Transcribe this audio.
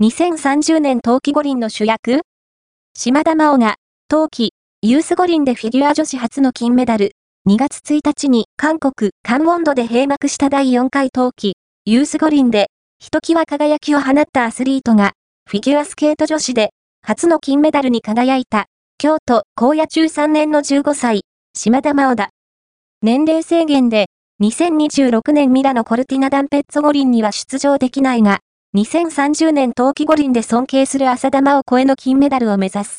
2030年冬季五輪の主役？島田真央が、冬季、ユース五輪でフィギュア女子初の金メダル、2月1日に韓国、カンウォンドで閉幕した第4回冬季、ユース五輪で、ひときわ輝きを放ったアスリートが、フィギュアスケート女子で、初の金メダルに輝いた、京都、高野中3年の15歳、島田真央だ。年齢制限で、2026年ミラノコルティナダンペッツォ五輪には出場できないが、2030年冬季五輪で尊敬する浅田真央超えの金メダルを目指す。